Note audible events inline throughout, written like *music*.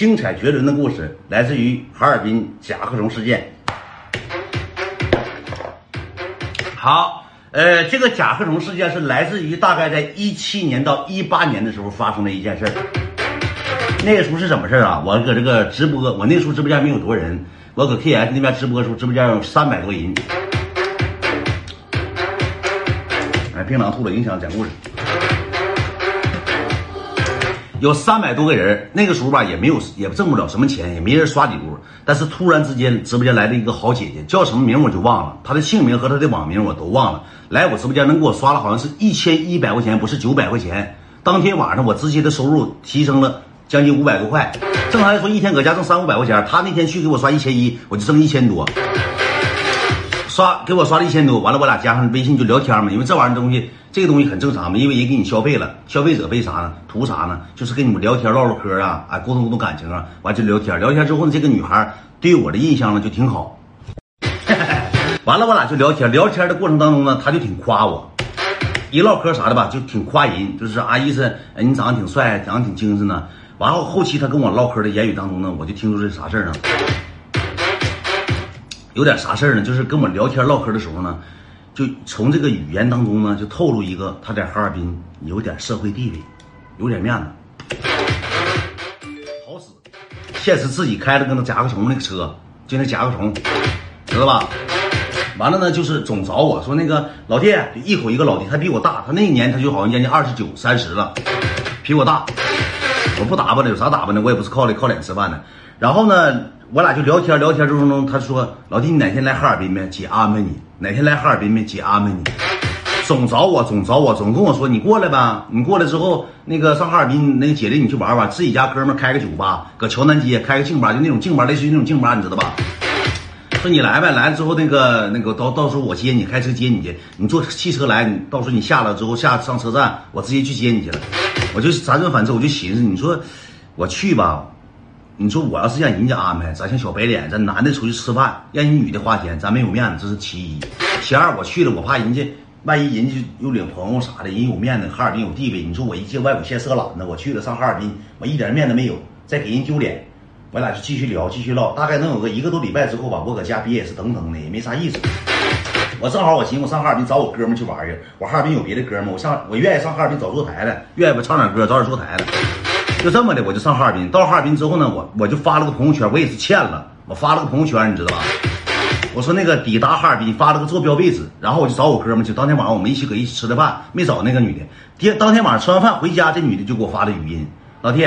精彩绝伦的故事，来自于哈尔滨甲壳虫事件。好，呃，这个甲壳虫事件是来自于大概在一七年到一八年的时候发生的一件事儿。那个时候是怎么事儿啊？我搁这个直播，我那时候直播间没有多少人，我搁 KS 那边直播的时候，直播间有三百多人。哎，槟榔吐了，影响讲故事。有三百多个人，那个时候吧也没有，也挣不了什么钱，也没人刷礼物。但是突然之间，直播间来了一个好姐姐，叫什么名我就忘了，她的姓名和她的网名我都忘了。来我直播间能给我刷了，好像是一千一百块钱，不是九百块钱。当天晚上我直接的收入提升了将近五百多块。正常来说，一天搁家挣三五百块钱，她那天去给我刷一千一，我就挣一千多。刷给我刷了一千多，完了我俩加上微信就聊天嘛，因为这玩意儿东西，这个东西很正常嘛，因为人给你消费了，消费者为啥呢？图啥呢？就是跟你们聊天唠唠嗑啊，哎，沟通沟通感情啊，完就聊天，聊天之后呢，这个女孩对我的印象呢就挺好。*laughs* 完了我俩就聊天，聊天的过程当中呢，她就挺夸我，一唠嗑啥的吧，就挺夸人，就是啊意思，你长得挺帅，长得挺精神呢。完后后期她跟我唠嗑的言语当中呢，我就听出这啥事儿呢？有点啥事儿呢？就是跟我聊天唠嗑的时候呢，就从这个语言当中呢，就透露一个他在哈尔滨有点社会地位，有点面子，好使。现实自己开了个那甲壳虫那个车，就那甲壳虫，知道吧？完了呢，就是总找我说那个老弟，一口一个老弟，他比我大，他那一年他就好像将近二十九、三十了，比我大。我不打扮的，有啥打扮的？我也不是靠脸靠脸吃饭的。然后呢？我俩就聊天，聊天之中，他说：“老弟，你哪天来哈尔滨没？姐安排你。哪天来哈尔滨没？姐安排你。总找我，总找我，总跟我说你过来吧。你过来之后，那个上哈尔滨，那个姐领你去玩玩。自己家哥们开个酒吧，搁桥南街开个静吧，就那种静吧，类似于那种静吧，你知道吧？说你来呗，来了之后那个那个到到时候我接你，开车接你去。你坐汽车来，你到时候你下了之后下上车站，我直接去接你去了。我就辗转反侧，我就寻思，你说我去吧。”你说我要是让人家安排，咱像小白脸，咱男的出去吃饭，让人女的花钱，咱没有面子，这是其一。其二，我去了，我怕人家万一人家又领朋友啥的，人有面子，哈尔滨有地位。你说我一进外五县色懒子，我去了上哈尔滨，我一点面子没有，再给人丢脸。我俩就继续聊，继续唠，大概能有个一个多礼拜之后吧，我搁家憋也是等等的，也没啥意思。我正好我寻思我上哈尔滨找我哥们去玩去，我哈尔滨有别的哥们，我上我愿意上哈尔滨找坐台的，愿意不唱点歌找点坐台的。就这么的，我就上哈尔滨。到哈尔滨之后呢，我我就发了个朋友圈，我也是欠了，我发了个朋友圈，你知道吧？我说那个抵达哈尔滨，发了个坐标位置，然后我就找我哥们去。当天晚上我们一起搁一起吃的饭，没找那个女的。第当天晚上吃完饭回家，这女的就给我发的语音：“老弟，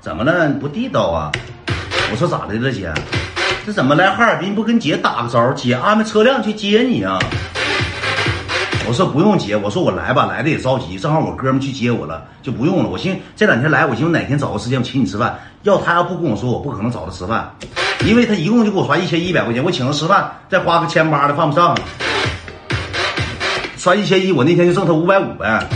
怎么了？不地道啊？”我说：“咋的了，姐？这怎么来哈尔滨不跟姐打个招呼？姐安排车辆去接你啊？”我说不用接，我说我来吧，来的也着急，正好我哥们去接我了，就不用了。我寻思这两天来，我寻思哪天找个时间我请你吃饭。要他要不跟我说，我不可能找他吃饭，因为他一共就给我刷一千一百块钱，我请他吃饭再花个千八的犯不上。刷一千一，我那天就挣他五百五呗，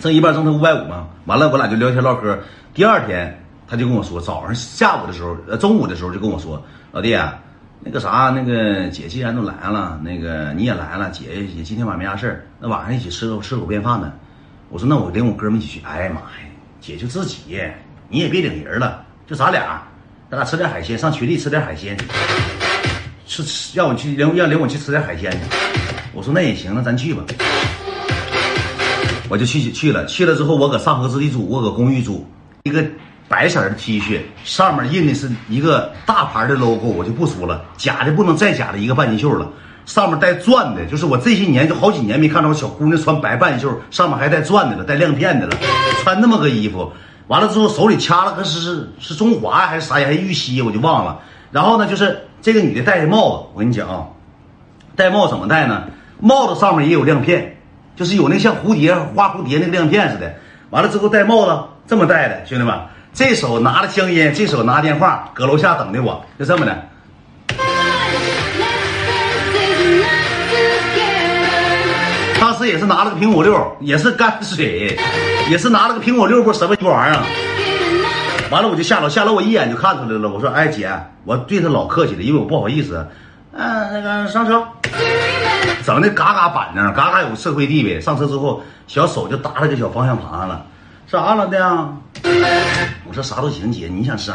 挣一半挣他五百五嘛。完了，我俩就聊天唠嗑。第二天他就跟我说，早上下午的时候，呃中午的时候就跟我说，老弟啊。那个啥，那个姐既然都来了，那个你也来了，姐也今天晚上没啥事，那晚上一起吃个吃口便饭呗。我说那我领我哥们一起去。哎呀妈呀，姐就自己，你也别领人了，就咱俩，咱俩吃点海鲜，上群里吃点海鲜，吃吃让我去领让领我去吃点海鲜去。我说那也行，那咱去吧。我就去去了，去了之后我搁上河之地住，我搁公寓住，一个。白色的 T 恤上面印的是一个大牌的 logo，我就不说了，假的不能再假的一个半截袖了，上面带钻的，就是我这些年就好几年没看到小姑娘穿白半袖，上面还带钻的了，带亮片的了，穿那么个衣服，完了之后手里掐了个是是中华还是啥呀，还玉溪，我就忘了。然后呢，就是这个女的戴的帽子，我跟你讲啊，戴帽怎么戴呢？帽子上面也有亮片，就是有那像蝴蝶花蝴蝶那个亮片似的。完了之后戴帽子这么戴的，兄弟们。这手拿着香烟，这手拿电话，搁楼下等的我，就这么的。当时也是拿了个苹果六，也是泔水，也是拿了个苹果六，不什么玩意儿。完了我就下楼，下楼我一眼就看出来了，我说：“哎姐，我对他老客气了，因为我不好意思。”嗯，那个上车，整的嘎嘎板正，嘎嘎有社会地位。上车之后，小手就搭在这小方向盘上了。啥老弟？我说啥都行，姐，你想吃？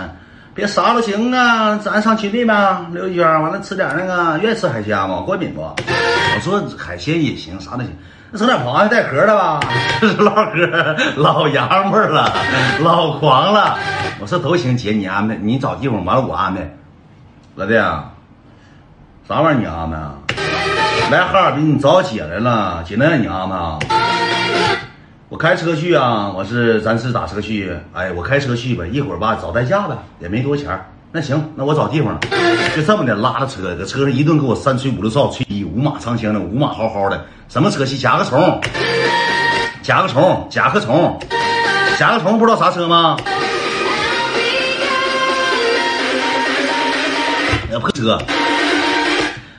别啥都行啊，咱上群里吧，溜一圈，完了吃点那个，愿意吃海鲜吗？过敏不？我说海鲜也行，啥都行。那整点螃蟹带壳的吧。*laughs* 唠嗑，老洋们了，老狂了。我说都行，姐你安排，你找地方，完了我安排。老弟啊，啥玩意儿你安排啊？来哈尔滨你找姐来了，姐能让你安排啊？我开车去啊，我是咱是打车去，哎，我开车去吧，一会儿吧找代驾呗，也没多钱那行，那我找地方，就这么的拉着车，搁车上一顿给我三吹五六哨，吹一五马长枪的，五马嚎嚎的，什么车系？甲壳虫，甲壳虫，甲壳虫，甲壳虫，不知道啥车吗？那破车。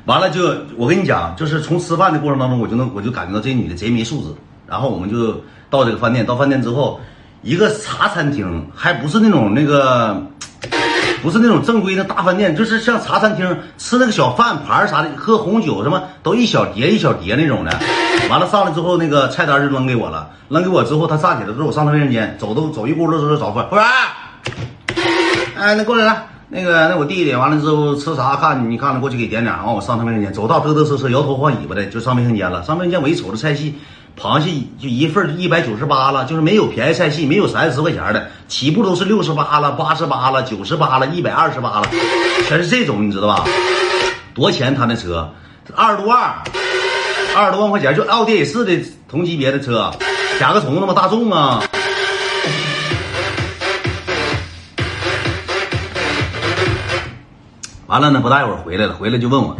完了就我跟你讲，就是从吃饭的过程当中，我就能我就感觉到这女的贼没素质。然后我们就到这个饭店，到饭店之后，一个茶餐厅，还不是那种那个，*tsk* 不是那种正规的大饭店，就是像茶餐厅吃那个小饭盘啥的，喝红酒什么都一小碟一小碟那种的。完了上来之后，那个菜单就扔给我了，扔给我之后，他站起来之后，我上他卫生间，走都走一步路之后找服务员，哎，那过来来，那个那我弟弟，完了之后吃啥看你看了过去给点点，完我上他卫生间，走到嘚嘚瑟瑟摇头晃尾巴的就上卫生间了，上卫生间我一瞅这菜系。螃蟹就一份一百九十八了，就是没有便宜菜系，没有三十块钱的，起步都是六十八了、八十八了、九十八了、一百二十八了，全是这种，你知道吧？多钱？他那车二十多万，二十多万块钱，就奥迪 A 四的同级别的车，甲壳虫那么大众啊！完了呢，不大一会儿回来了，回来就问我。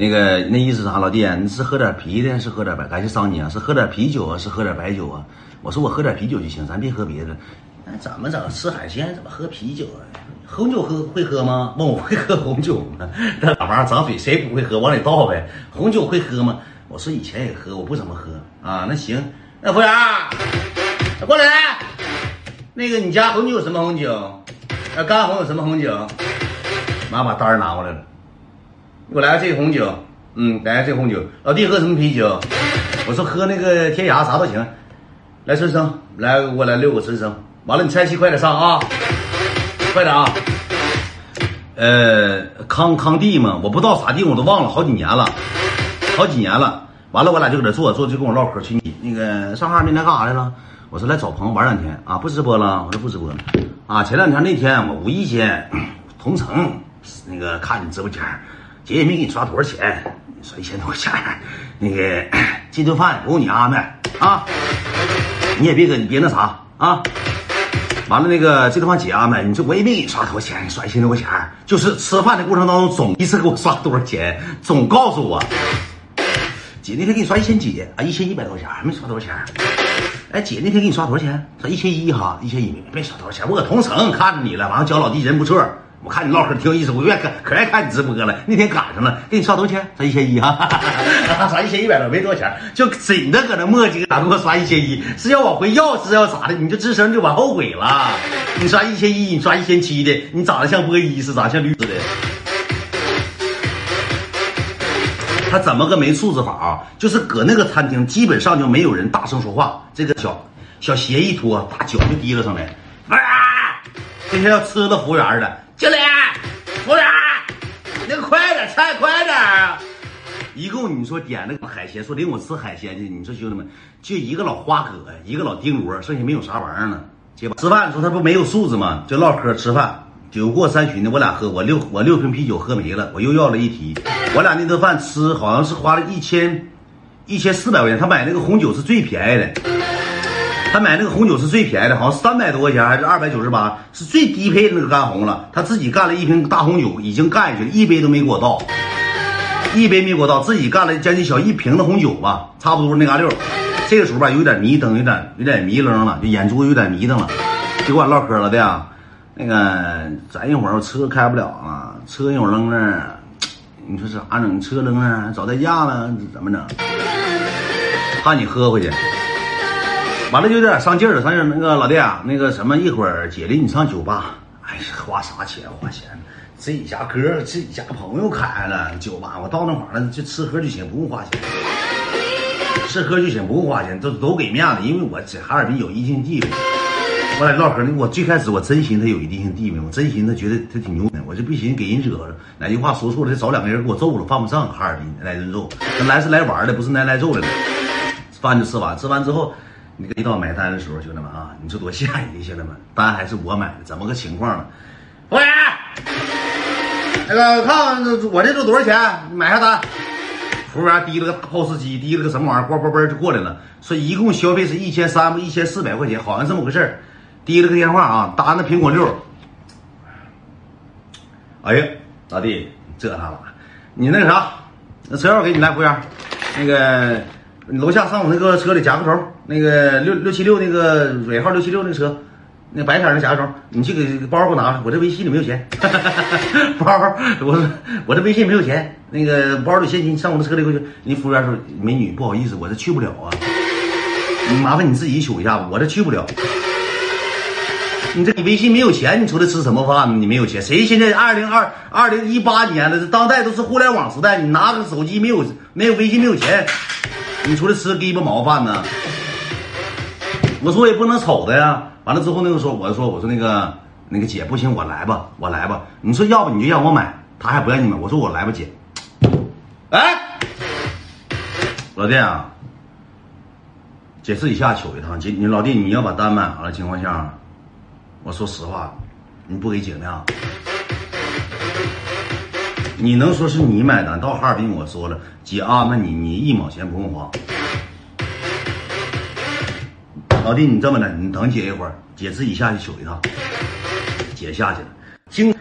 那个那意思啥，老弟，你是喝点啤的，是喝点白？感谢桑尼啊，是喝点啤酒啊，是喝点白酒啊？我说我喝点啤酒就行，咱别喝别的。那怎么整？吃海鲜怎么喝啤酒啊？红酒喝会喝吗？问我会喝红酒吗？*laughs* 那玩意儿长嘴，谁不会喝？往里倒呗。红酒会喝吗？我说以前也喝，我不怎么喝啊。那行，那服务员，过来，那个你家红酒什么红酒？那干红有什么红酒？妈把单拿过来了。给我来个这个红酒，嗯，来个这红酒。老弟喝什么啤酒？我说喝那个天涯啥都行。来春生，来给我来六个春生。完了，你菜系快点上啊，快点啊。呃，康康帝嘛，我不知道啥地方，我都忘了好几年了，好几年了。完了，我俩就搁这坐坐，就跟我唠嗑去你。那个上哈尔滨来干啥来了？我说来找朋友玩两天啊，不直播了。我说不直播了。啊，前两天那天我无意间同城那个看你直播间。姐也没给你刷多少钱，刷一千多块钱。那个 *coughs* 这顿饭不用你安排啊，你也别搁你别那啥啊。完了，那个这顿饭姐安排，你说我也没给你刷多少钱，你刷一千多块钱，就是吃饭的过程当中总一次给我刷多少钱，总告诉我，姐那天给你刷一千几啊，一千一百多块钱，没刷多少钱。哎，姐那天给你刷多少钱？刷一千一哈，一千一没刷多少钱。我搁同城看着你了，完了焦老弟人不错。我看你唠嗑挺有意思，我愿可可爱看你直播了。那天赶上了，给你刷多少钱？刷一千一哈，*laughs* 刷一千一百多，没多少钱，就紧着搁那磨叽，咋给我刷一千一？是要往回要，是要咋的？你就吱声就往后悔了。你刷一千一，你刷一千七的，你长得像波一似的，像驴似的。他怎么个没素质法啊？就是搁那个餐厅，基本上就没有人大声说话。这个小小鞋一脱，大脚就提了上来。啊！这些要吃的服务员的。经理，服务员，那个快点，菜快点啊。一共你说点那个海鲜，说领我吃海鲜去。你说兄弟们，就一个老花哥，一个老丁螺，剩下没有啥玩意儿了。结吃饭的时候他不没有素质吗？就唠嗑吃饭，酒过三巡的，我俩喝，我六我六瓶啤酒喝没了，我又要了一提。我俩那顿饭吃好像是花了一千一千四百块钱，他买那个红酒是最便宜的。他买那个红酒是最便宜的，好像三百多块钱还是二百九十八，是最低配的那个干红了。他自己干了一瓶大红酒，已经干下去了，一杯都没给我倒，一杯没给我倒，自己干了将近小一瓶的红酒吧，差不多那嘎溜。这个时候吧，有点迷瞪，有点有点迷愣了，就眼珠有点迷瞪了，就跟我唠嗑了的。那个咱一会儿车开不了啊，车一会儿扔那儿，你说咋整？车扔那儿找代驾了，怎么整？怕你喝回去。完了就有点上劲儿了，上劲儿。那个老弟啊，那个什么，一会儿姐领你上酒吧。哎呀，花啥钱？花钱。自己家哥，自己家朋友开了酒吧，我到那块儿了就吃喝就行，不用花钱。吃喝就行，不用花钱，都都给面子，因为我在哈尔滨有一定地位。我俩唠嗑呢，我最开始我真寻他有一定性地位，我真寻他觉得他挺牛的，我就不寻思给人惹着，哪句话说错了，找两个人给我揍了，犯不上哈尔滨来顿揍，咱来是来玩的，不是来来揍的。饭就吃完，吃完之后，那个一到买单的时候，兄弟们啊，你说多吓人，兄弟们，单还是我买的，怎么个情况呢？服务员，那个看看我这都多少钱？买下单。服务员提了个 POS 机，提了个什么玩意儿，呱呱嘣就过来了，说一共消费是一千三一千四百块钱，好像这么回事儿。提了个电话啊，打那苹果六。哎呀，老弟，这他妈，你那个啥，那车钥匙给你来，服务员，那个你楼下上我那个车里夹个轴，那个六六七六那个尾号六七六那个车。那白色的夹个轴，你去给包给我拿出来，我这微信里没有钱。*laughs* 包，我我这微信没有钱，那个包里现金，上我的车里过去。人服务员说：“美女，不好意思，我这去不了啊，麻烦你自己取一下，我这去不了。你这你微信没有钱，你出来吃什么饭呢？你没有钱，谁现在二零二二零一八年了，这当代都是互联网时代，你拿个手机没有没有微信没有钱，你出来吃鸡巴毛饭呢？我说我也不能瞅他呀。”完了之后，那个时候我就说：“我说那个那个姐不行，我来吧，我来吧。你说要不你就让我买，他还不让你买。我说我来吧，姐。哎，老弟啊，姐自己下取一趟。姐，你老弟你要把单买完了情况下，我说实话，你不给姐那样，你能说是你买单？到哈尔滨我说了，姐安排你，你一毛钱不用花。”老弟，你这么的，你等姐一会儿，姐自己下去取一趟。姐下去了，经